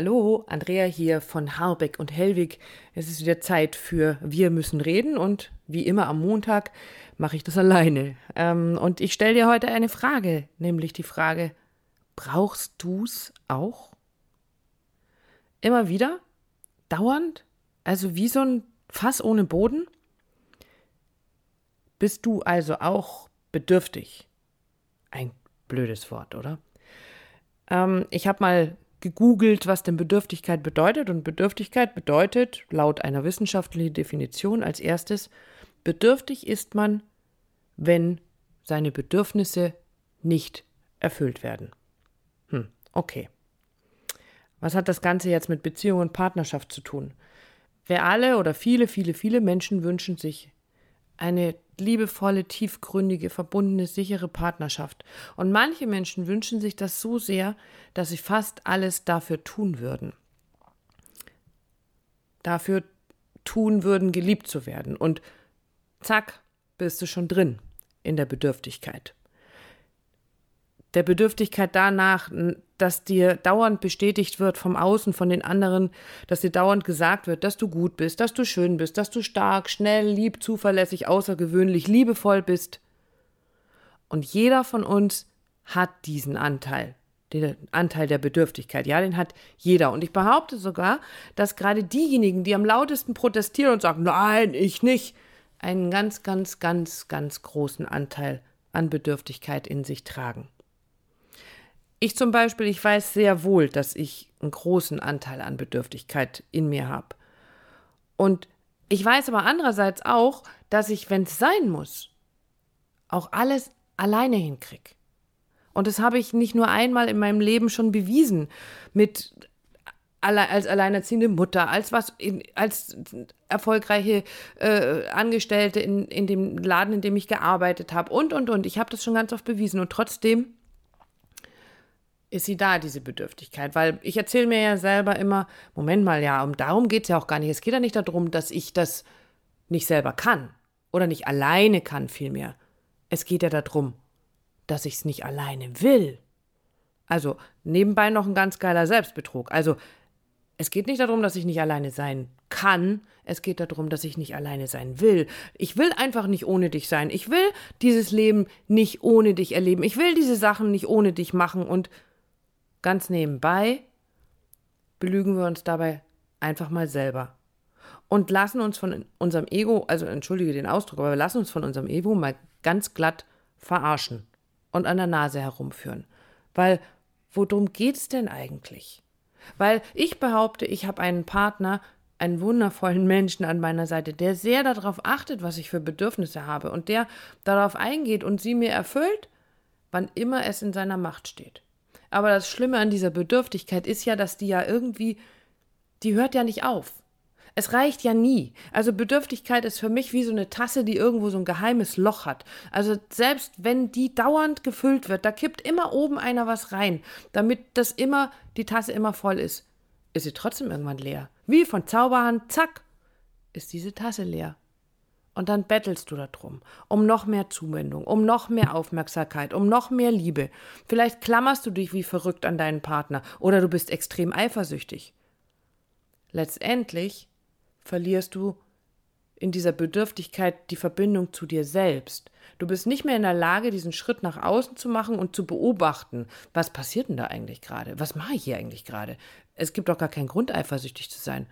Hallo, Andrea hier von Harbeck und Hellwig. Es ist wieder Zeit für Wir müssen reden und wie immer am Montag mache ich das alleine. Ähm, und ich stelle dir heute eine Frage, nämlich die Frage, brauchst du's auch? Immer wieder? Dauernd? Also wie so ein Fass ohne Boden? Bist du also auch bedürftig? Ein blödes Wort, oder? Ähm, ich habe mal gegoogelt, was denn Bedürftigkeit bedeutet. Und Bedürftigkeit bedeutet laut einer wissenschaftlichen Definition als erstes, bedürftig ist man, wenn seine Bedürfnisse nicht erfüllt werden. Hm, okay. Was hat das Ganze jetzt mit Beziehung und Partnerschaft zu tun? Wir alle oder viele, viele, viele Menschen wünschen sich eine liebevolle, tiefgründige, verbundene, sichere Partnerschaft. Und manche Menschen wünschen sich das so sehr, dass sie fast alles dafür tun würden. Dafür tun würden, geliebt zu werden. Und zack, bist du schon drin in der Bedürftigkeit der Bedürftigkeit danach, dass dir dauernd bestätigt wird vom Außen, von den anderen, dass dir dauernd gesagt wird, dass du gut bist, dass du schön bist, dass du stark, schnell, lieb, zuverlässig, außergewöhnlich, liebevoll bist. Und jeder von uns hat diesen Anteil, den Anteil der Bedürftigkeit. Ja, den hat jeder. Und ich behaupte sogar, dass gerade diejenigen, die am lautesten protestieren und sagen, nein, ich nicht, einen ganz, ganz, ganz, ganz großen Anteil an Bedürftigkeit in sich tragen. Ich zum Beispiel, ich weiß sehr wohl, dass ich einen großen Anteil an Bedürftigkeit in mir habe. Und ich weiß aber andererseits auch, dass ich, wenn es sein muss, auch alles alleine hinkriege. Und das habe ich nicht nur einmal in meinem Leben schon bewiesen, mit als alleinerziehende Mutter, als was als erfolgreiche äh, Angestellte in, in dem Laden, in dem ich gearbeitet habe und und und. Ich habe das schon ganz oft bewiesen und trotzdem ist sie da, diese Bedürftigkeit? Weil ich erzähle mir ja selber immer, Moment mal, ja, um darum geht es ja auch gar nicht. Es geht ja nicht darum, dass ich das nicht selber kann oder nicht alleine kann, vielmehr. Es geht ja darum, dass ich es nicht alleine will. Also nebenbei noch ein ganz geiler Selbstbetrug. Also es geht nicht darum, dass ich nicht alleine sein kann. Es geht darum, dass ich nicht alleine sein will. Ich will einfach nicht ohne dich sein. Ich will dieses Leben nicht ohne dich erleben. Ich will diese Sachen nicht ohne dich machen und Ganz nebenbei belügen wir uns dabei einfach mal selber und lassen uns von unserem Ego, also entschuldige den Ausdruck, aber wir lassen uns von unserem Ego mal ganz glatt verarschen und an der Nase herumführen. Weil, worum geht es denn eigentlich? Weil ich behaupte, ich habe einen Partner, einen wundervollen Menschen an meiner Seite, der sehr darauf achtet, was ich für Bedürfnisse habe und der darauf eingeht und sie mir erfüllt, wann immer es in seiner Macht steht. Aber das Schlimme an dieser Bedürftigkeit ist ja, dass die ja irgendwie, die hört ja nicht auf. Es reicht ja nie. Also Bedürftigkeit ist für mich wie so eine Tasse, die irgendwo so ein geheimes Loch hat. Also selbst wenn die dauernd gefüllt wird, da kippt immer oben einer was rein, damit das immer, die Tasse immer voll ist, ist sie trotzdem irgendwann leer. Wie von Zauberhand, zack, ist diese Tasse leer. Und dann bettelst du darum, um noch mehr Zuwendung, um noch mehr Aufmerksamkeit, um noch mehr Liebe. Vielleicht klammerst du dich wie verrückt an deinen Partner oder du bist extrem eifersüchtig. Letztendlich verlierst du in dieser Bedürftigkeit die Verbindung zu dir selbst. Du bist nicht mehr in der Lage, diesen Schritt nach außen zu machen und zu beobachten, was passiert denn da eigentlich gerade? Was mache ich hier eigentlich gerade? Es gibt doch gar keinen Grund, eifersüchtig zu sein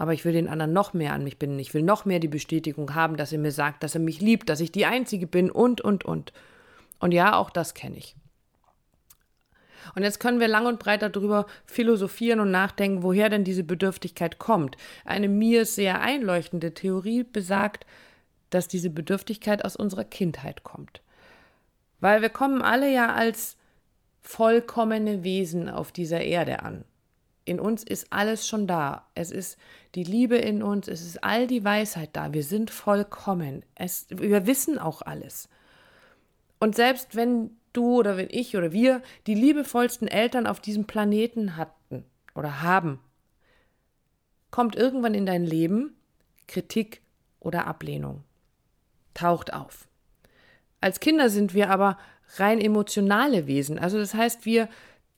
aber ich will den anderen noch mehr an mich binden. Ich will noch mehr die Bestätigung haben, dass er mir sagt, dass er mich liebt, dass ich die Einzige bin und, und, und. Und ja, auch das kenne ich. Und jetzt können wir lang und breit darüber philosophieren und nachdenken, woher denn diese Bedürftigkeit kommt. Eine mir sehr einleuchtende Theorie besagt, dass diese Bedürftigkeit aus unserer Kindheit kommt. Weil wir kommen alle ja als vollkommene Wesen auf dieser Erde an. In uns ist alles schon da. Es ist die Liebe in uns, es ist all die Weisheit da. Wir sind vollkommen. Es, wir wissen auch alles. Und selbst wenn du oder wenn ich oder wir die liebevollsten Eltern auf diesem Planeten hatten oder haben, kommt irgendwann in dein Leben Kritik oder Ablehnung. Taucht auf. Als Kinder sind wir aber rein emotionale Wesen. Also das heißt, wir,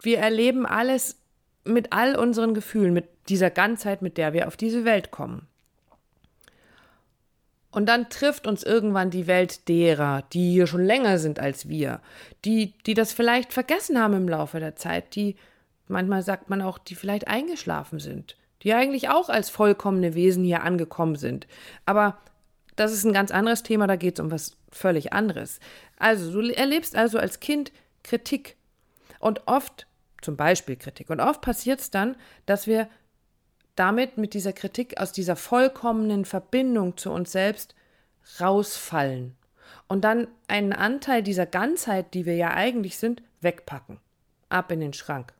wir erleben alles mit all unseren Gefühlen, mit dieser Ganzheit, mit der wir auf diese Welt kommen. Und dann trifft uns irgendwann die Welt derer, die hier schon länger sind als wir, die, die das vielleicht vergessen haben im Laufe der Zeit, die, manchmal sagt man auch, die vielleicht eingeschlafen sind, die eigentlich auch als vollkommene Wesen hier angekommen sind. Aber das ist ein ganz anderes Thema, da geht es um was völlig anderes. Also, du erlebst also als Kind Kritik. Und oft, zum Beispiel Kritik, und oft passiert es dann, dass wir damit mit dieser Kritik aus dieser vollkommenen Verbindung zu uns selbst rausfallen und dann einen Anteil dieser Ganzheit, die wir ja eigentlich sind, wegpacken. Ab in den Schrank.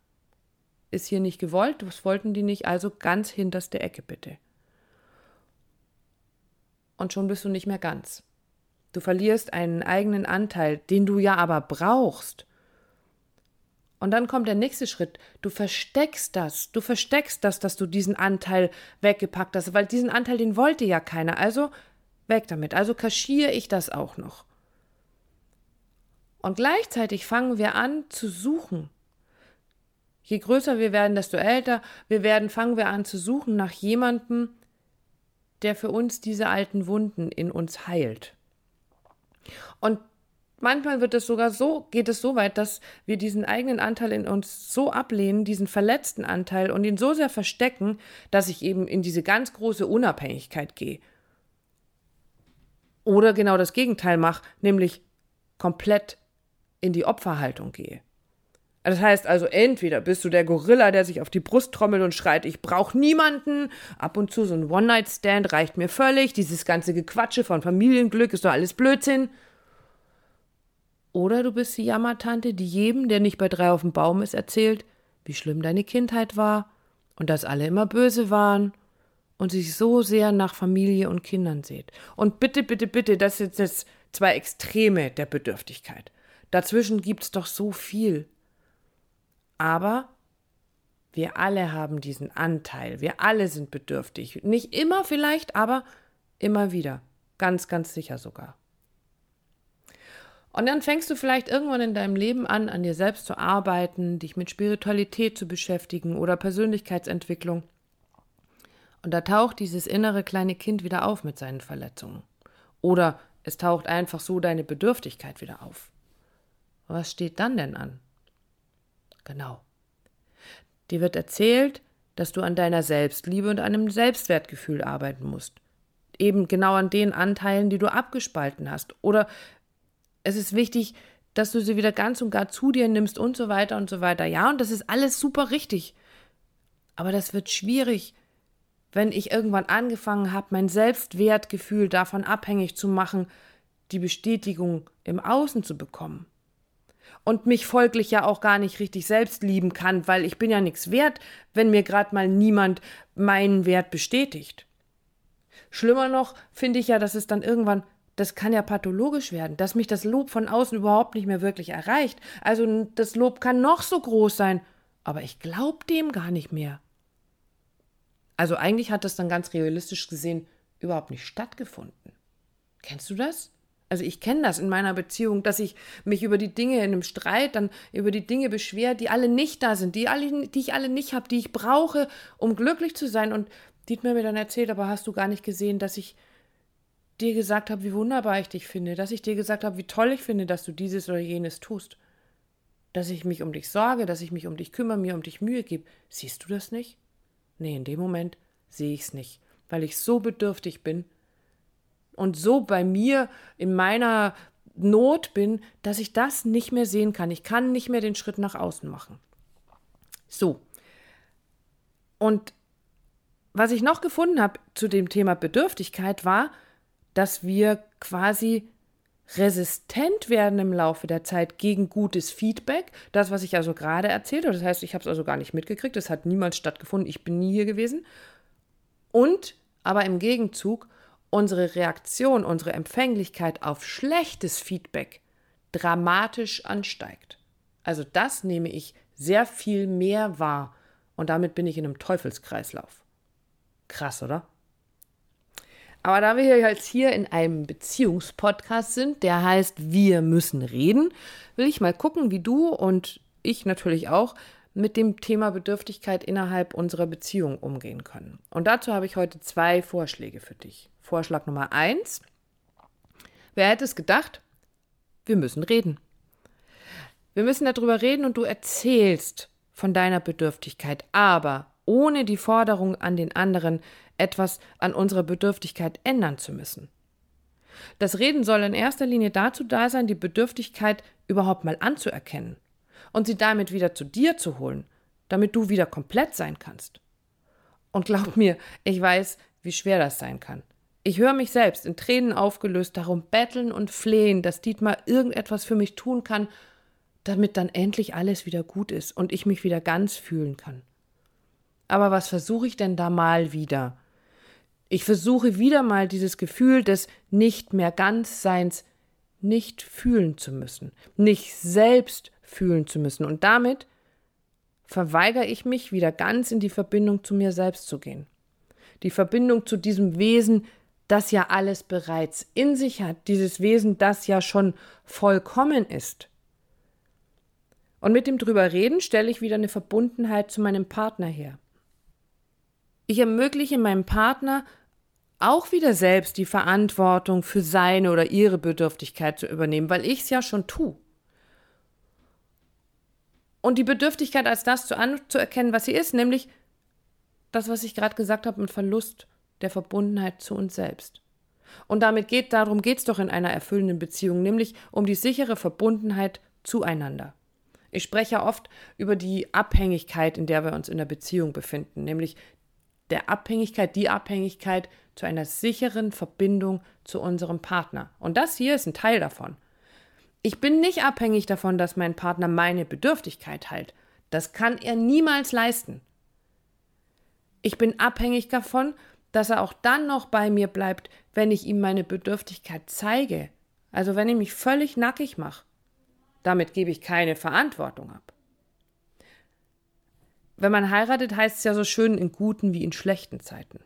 Ist hier nicht gewollt, das wollten die nicht, also ganz hinterste Ecke bitte. Und schon bist du nicht mehr ganz. Du verlierst einen eigenen Anteil, den du ja aber brauchst, und dann kommt der nächste Schritt. Du versteckst das. Du versteckst das, dass du diesen Anteil weggepackt hast, weil diesen Anteil, den wollte ja keiner. Also weg damit. Also kaschiere ich das auch noch. Und gleichzeitig fangen wir an zu suchen. Je größer wir werden, desto älter wir werden, fangen wir an zu suchen nach jemandem, der für uns diese alten Wunden in uns heilt. Und Manchmal wird es sogar so, geht es so weit, dass wir diesen eigenen Anteil in uns so ablehnen, diesen verletzten Anteil und ihn so sehr verstecken, dass ich eben in diese ganz große Unabhängigkeit gehe. Oder genau das Gegenteil mache, nämlich komplett in die Opferhaltung gehe. Das heißt also, entweder bist du der Gorilla, der sich auf die Brust trommelt und schreit, ich brauche niemanden, ab und zu so ein One-Night-Stand reicht mir völlig, dieses ganze Gequatsche von Familienglück ist doch alles Blödsinn. Oder du bist die Jammertante, die jedem, der nicht bei drei auf dem Baum ist, erzählt, wie schlimm deine Kindheit war und dass alle immer böse waren und sich so sehr nach Familie und Kindern seht. Und bitte, bitte, bitte, das sind jetzt zwei Extreme der Bedürftigkeit. Dazwischen gibt's doch so viel. Aber wir alle haben diesen Anteil. Wir alle sind bedürftig. Nicht immer vielleicht, aber immer wieder. Ganz, ganz sicher sogar. Und dann fängst du vielleicht irgendwann in deinem Leben an, an dir selbst zu arbeiten, dich mit Spiritualität zu beschäftigen oder Persönlichkeitsentwicklung. Und da taucht dieses innere kleine Kind wieder auf mit seinen Verletzungen. Oder es taucht einfach so deine Bedürftigkeit wieder auf. Was steht dann denn an? Genau. Dir wird erzählt, dass du an deiner Selbstliebe und einem Selbstwertgefühl arbeiten musst. Eben genau an den Anteilen, die du abgespalten hast. Oder es ist wichtig, dass du sie wieder ganz und gar zu dir nimmst und so weiter und so weiter. Ja, und das ist alles super richtig. Aber das wird schwierig, wenn ich irgendwann angefangen habe, mein Selbstwertgefühl davon abhängig zu machen, die Bestätigung im Außen zu bekommen. Und mich folglich ja auch gar nicht richtig selbst lieben kann, weil ich bin ja nichts wert, wenn mir gerade mal niemand meinen Wert bestätigt. Schlimmer noch finde ich ja, dass es dann irgendwann das kann ja pathologisch werden, dass mich das Lob von außen überhaupt nicht mehr wirklich erreicht. Also das Lob kann noch so groß sein, aber ich glaube dem gar nicht mehr. Also eigentlich hat das dann ganz realistisch gesehen überhaupt nicht stattgefunden. Kennst du das? Also ich kenne das in meiner Beziehung, dass ich mich über die Dinge in einem Streit dann über die Dinge beschwere, die alle nicht da sind, die, alle, die ich alle nicht habe, die ich brauche, um glücklich zu sein. Und Dietmar mir dann erzählt, aber hast du gar nicht gesehen, dass ich dir gesagt habe, wie wunderbar ich dich finde, dass ich dir gesagt habe, wie toll ich finde, dass du dieses oder jenes tust, dass ich mich um dich sorge, dass ich mich um dich kümmere, mir um dich Mühe gebe. Siehst du das nicht? Nee, in dem Moment sehe ich es nicht, weil ich so bedürftig bin und so bei mir in meiner Not bin, dass ich das nicht mehr sehen kann. Ich kann nicht mehr den Schritt nach außen machen. So. Und was ich noch gefunden habe zu dem Thema Bedürftigkeit war, dass wir quasi resistent werden im Laufe der Zeit gegen gutes Feedback. Das, was ich also gerade erzählt habe, das heißt, ich habe es also gar nicht mitgekriegt, es hat niemals stattgefunden, ich bin nie hier gewesen. Und aber im Gegenzug unsere Reaktion, unsere Empfänglichkeit auf schlechtes Feedback dramatisch ansteigt. Also das nehme ich sehr viel mehr wahr und damit bin ich in einem Teufelskreislauf. Krass, oder? Aber da wir jetzt hier in einem Beziehungspodcast sind, der heißt Wir müssen reden, will ich mal gucken, wie du und ich natürlich auch mit dem Thema Bedürftigkeit innerhalb unserer Beziehung umgehen können. Und dazu habe ich heute zwei Vorschläge für dich. Vorschlag Nummer eins. Wer hätte es gedacht? Wir müssen reden. Wir müssen darüber reden und du erzählst von deiner Bedürftigkeit, aber ohne die Forderung an den anderen, etwas an unserer Bedürftigkeit ändern zu müssen. Das Reden soll in erster Linie dazu da sein, die Bedürftigkeit überhaupt mal anzuerkennen und sie damit wieder zu dir zu holen, damit du wieder komplett sein kannst. Und glaub mir, ich weiß, wie schwer das sein kann. Ich höre mich selbst in Tränen aufgelöst darum betteln und flehen, dass Dietmar irgendetwas für mich tun kann, damit dann endlich alles wieder gut ist und ich mich wieder ganz fühlen kann. Aber was versuche ich denn da mal wieder? Ich versuche wieder mal dieses Gefühl des nicht mehr ganz Seins nicht fühlen zu müssen, nicht selbst fühlen zu müssen. Und damit verweigere ich mich wieder ganz in die Verbindung zu mir selbst zu gehen. Die Verbindung zu diesem Wesen, das ja alles bereits in sich hat, dieses Wesen, das ja schon vollkommen ist. Und mit dem drüber reden stelle ich wieder eine Verbundenheit zu meinem Partner her. Ich ermögliche meinem Partner auch wieder selbst die Verantwortung für seine oder ihre Bedürftigkeit zu übernehmen, weil ich es ja schon tue. Und die Bedürftigkeit als das zu anzuerkennen, was sie ist, nämlich das, was ich gerade gesagt habe, mit Verlust der Verbundenheit zu uns selbst. Und damit geht, darum geht es doch in einer erfüllenden Beziehung, nämlich um die sichere Verbundenheit zueinander. Ich spreche oft über die Abhängigkeit, in der wir uns in der Beziehung befinden, nämlich der Abhängigkeit, die Abhängigkeit zu einer sicheren Verbindung zu unserem Partner. Und das hier ist ein Teil davon. Ich bin nicht abhängig davon, dass mein Partner meine Bedürftigkeit heilt. Das kann er niemals leisten. Ich bin abhängig davon, dass er auch dann noch bei mir bleibt, wenn ich ihm meine Bedürftigkeit zeige. Also wenn ich mich völlig nackig mache. Damit gebe ich keine Verantwortung ab. Wenn man heiratet, heißt es ja so schön in guten wie in schlechten Zeiten.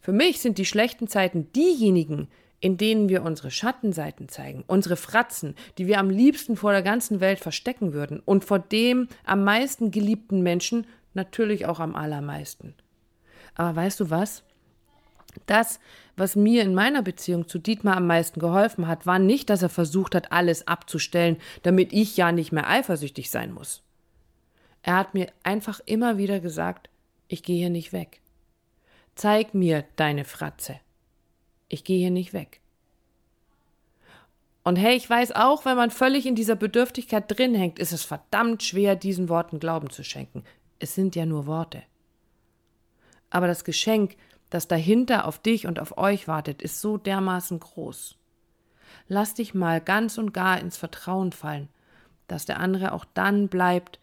Für mich sind die schlechten Zeiten diejenigen, in denen wir unsere Schattenseiten zeigen, unsere Fratzen, die wir am liebsten vor der ganzen Welt verstecken würden und vor dem am meisten geliebten Menschen natürlich auch am allermeisten. Aber weißt du was? Das, was mir in meiner Beziehung zu Dietmar am meisten geholfen hat, war nicht, dass er versucht hat, alles abzustellen, damit ich ja nicht mehr eifersüchtig sein muss. Er hat mir einfach immer wieder gesagt, ich gehe hier nicht weg. Zeig mir deine Fratze. Ich gehe hier nicht weg. Und hey, ich weiß auch, wenn man völlig in dieser Bedürftigkeit drin hängt, ist es verdammt schwer, diesen Worten Glauben zu schenken. Es sind ja nur Worte. Aber das Geschenk, das dahinter auf dich und auf euch wartet, ist so dermaßen groß. Lass dich mal ganz und gar ins Vertrauen fallen, dass der andere auch dann bleibt,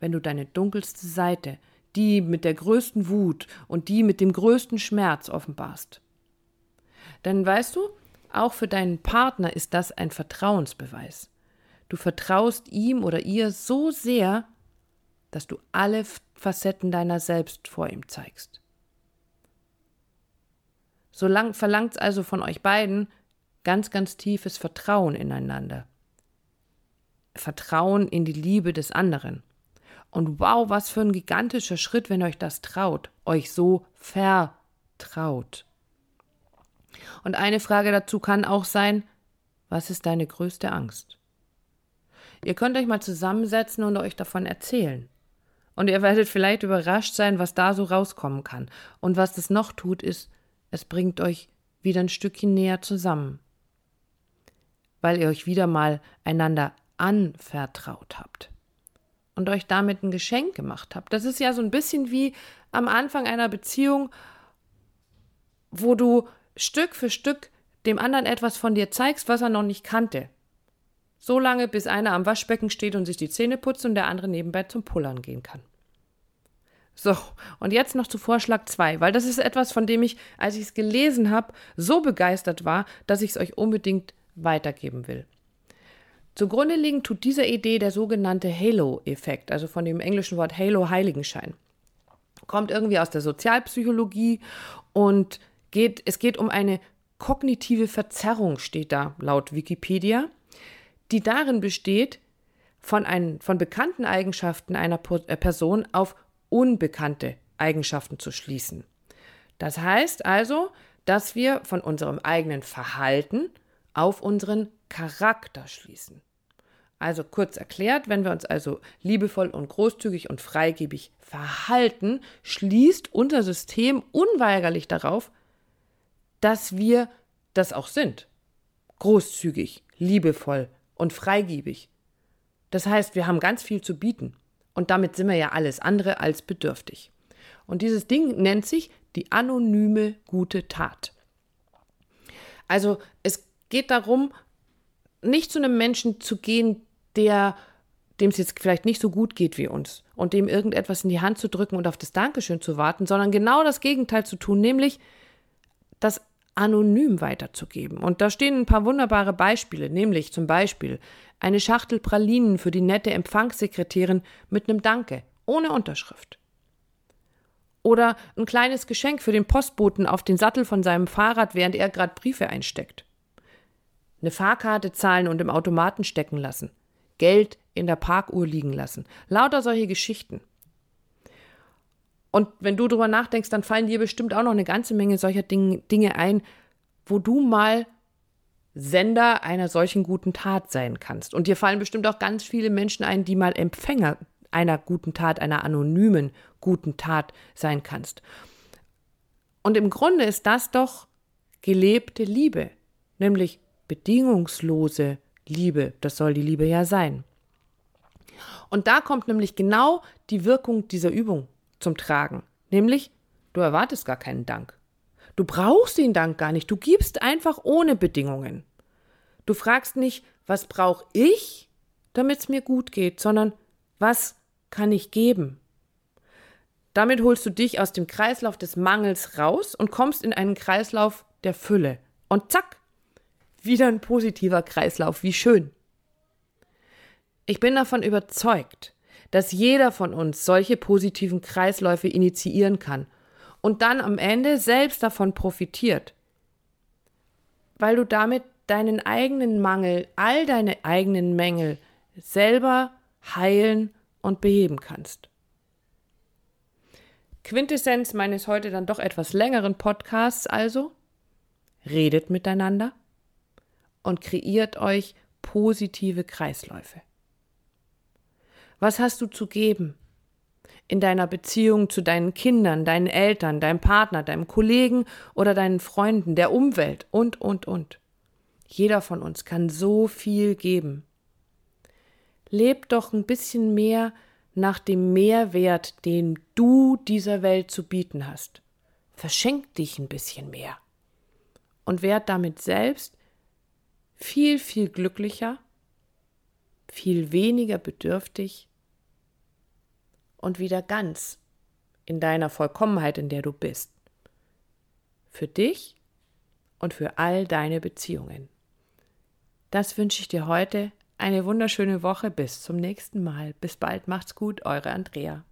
wenn du deine dunkelste Seite, die mit der größten Wut und die mit dem größten Schmerz offenbarst. Denn weißt du, auch für deinen Partner ist das ein Vertrauensbeweis. Du vertraust ihm oder ihr so sehr, dass du alle Facetten deiner selbst vor ihm zeigst. So verlangt es also von euch beiden ganz, ganz tiefes Vertrauen ineinander. Vertrauen in die Liebe des anderen. Und wow, was für ein gigantischer Schritt, wenn euch das traut, euch so vertraut. Und eine Frage dazu kann auch sein, was ist deine größte Angst? Ihr könnt euch mal zusammensetzen und euch davon erzählen. Und ihr werdet vielleicht überrascht sein, was da so rauskommen kann. Und was das noch tut, ist, es bringt euch wieder ein Stückchen näher zusammen. Weil ihr euch wieder mal einander anvertraut habt und euch damit ein Geschenk gemacht habt. Das ist ja so ein bisschen wie am Anfang einer Beziehung, wo du Stück für Stück dem anderen etwas von dir zeigst, was er noch nicht kannte. So lange, bis einer am Waschbecken steht und sich die Zähne putzt und der andere nebenbei zum Pullern gehen kann. So, und jetzt noch zu Vorschlag 2, weil das ist etwas, von dem ich, als ich es gelesen habe, so begeistert war, dass ich es euch unbedingt weitergeben will. Zugrunde liegen tut dieser Idee der sogenannte Halo-Effekt, also von dem englischen Wort Halo Heiligenschein. Kommt irgendwie aus der Sozialpsychologie und geht, es geht um eine kognitive Verzerrung, steht da laut Wikipedia, die darin besteht, von, ein, von bekannten Eigenschaften einer äh, Person auf unbekannte Eigenschaften zu schließen. Das heißt also, dass wir von unserem eigenen Verhalten auf unseren Charakter schließen. Also kurz erklärt, wenn wir uns also liebevoll und großzügig und freigebig verhalten, schließt unser System unweigerlich darauf, dass wir das auch sind. Großzügig, liebevoll und freigebig. Das heißt, wir haben ganz viel zu bieten. Und damit sind wir ja alles andere als bedürftig. Und dieses Ding nennt sich die anonyme gute Tat. Also es geht darum, nicht zu einem Menschen zu gehen, der dem es jetzt vielleicht nicht so gut geht wie uns und dem irgendetwas in die Hand zu drücken und auf das Dankeschön zu warten, sondern genau das Gegenteil zu tun, nämlich das anonym weiterzugeben. Und da stehen ein paar wunderbare Beispiele, nämlich zum Beispiel eine Schachtel Pralinen für die nette Empfangssekretärin mit einem Danke, ohne Unterschrift. Oder ein kleines Geschenk für den Postboten auf den Sattel von seinem Fahrrad, während er gerade Briefe einsteckt. Eine Fahrkarte zahlen und im Automaten stecken lassen. Geld in der Parkuhr liegen lassen. Lauter solche Geschichten. Und wenn du drüber nachdenkst, dann fallen dir bestimmt auch noch eine ganze Menge solcher Dinge ein, wo du mal Sender einer solchen guten Tat sein kannst. Und dir fallen bestimmt auch ganz viele Menschen ein, die mal Empfänger einer guten Tat, einer anonymen guten Tat sein kannst. Und im Grunde ist das doch gelebte Liebe, nämlich bedingungslose Liebe. Das soll die Liebe ja sein. Und da kommt nämlich genau die Wirkung dieser Übung zum Tragen, nämlich du erwartest gar keinen Dank. Du brauchst den Dank gar nicht, du gibst einfach ohne Bedingungen. Du fragst nicht, was brauche ich, damit es mir gut geht, sondern was kann ich geben? Damit holst du dich aus dem Kreislauf des Mangels raus und kommst in einen Kreislauf der Fülle. Und zack, wieder ein positiver Kreislauf. Wie schön. Ich bin davon überzeugt, dass jeder von uns solche positiven Kreisläufe initiieren kann und dann am Ende selbst davon profitiert, weil du damit deinen eigenen Mangel, all deine eigenen Mängel selber heilen und beheben kannst. Quintessenz meines heute dann doch etwas längeren Podcasts also, redet miteinander und kreiert euch positive Kreisläufe. Was hast du zu geben? In deiner Beziehung zu deinen Kindern, deinen Eltern, deinem Partner, deinem Kollegen oder deinen Freunden, der Umwelt und, und, und. Jeder von uns kann so viel geben. Leb doch ein bisschen mehr nach dem Mehrwert, den du dieser Welt zu bieten hast. Verschenk dich ein bisschen mehr und werd damit selbst viel, viel glücklicher, viel weniger bedürftig und wieder ganz in deiner Vollkommenheit, in der du bist. Für dich und für all deine Beziehungen. Das wünsche ich dir heute eine wunderschöne Woche. Bis zum nächsten Mal. Bis bald. Macht's gut. Eure Andrea.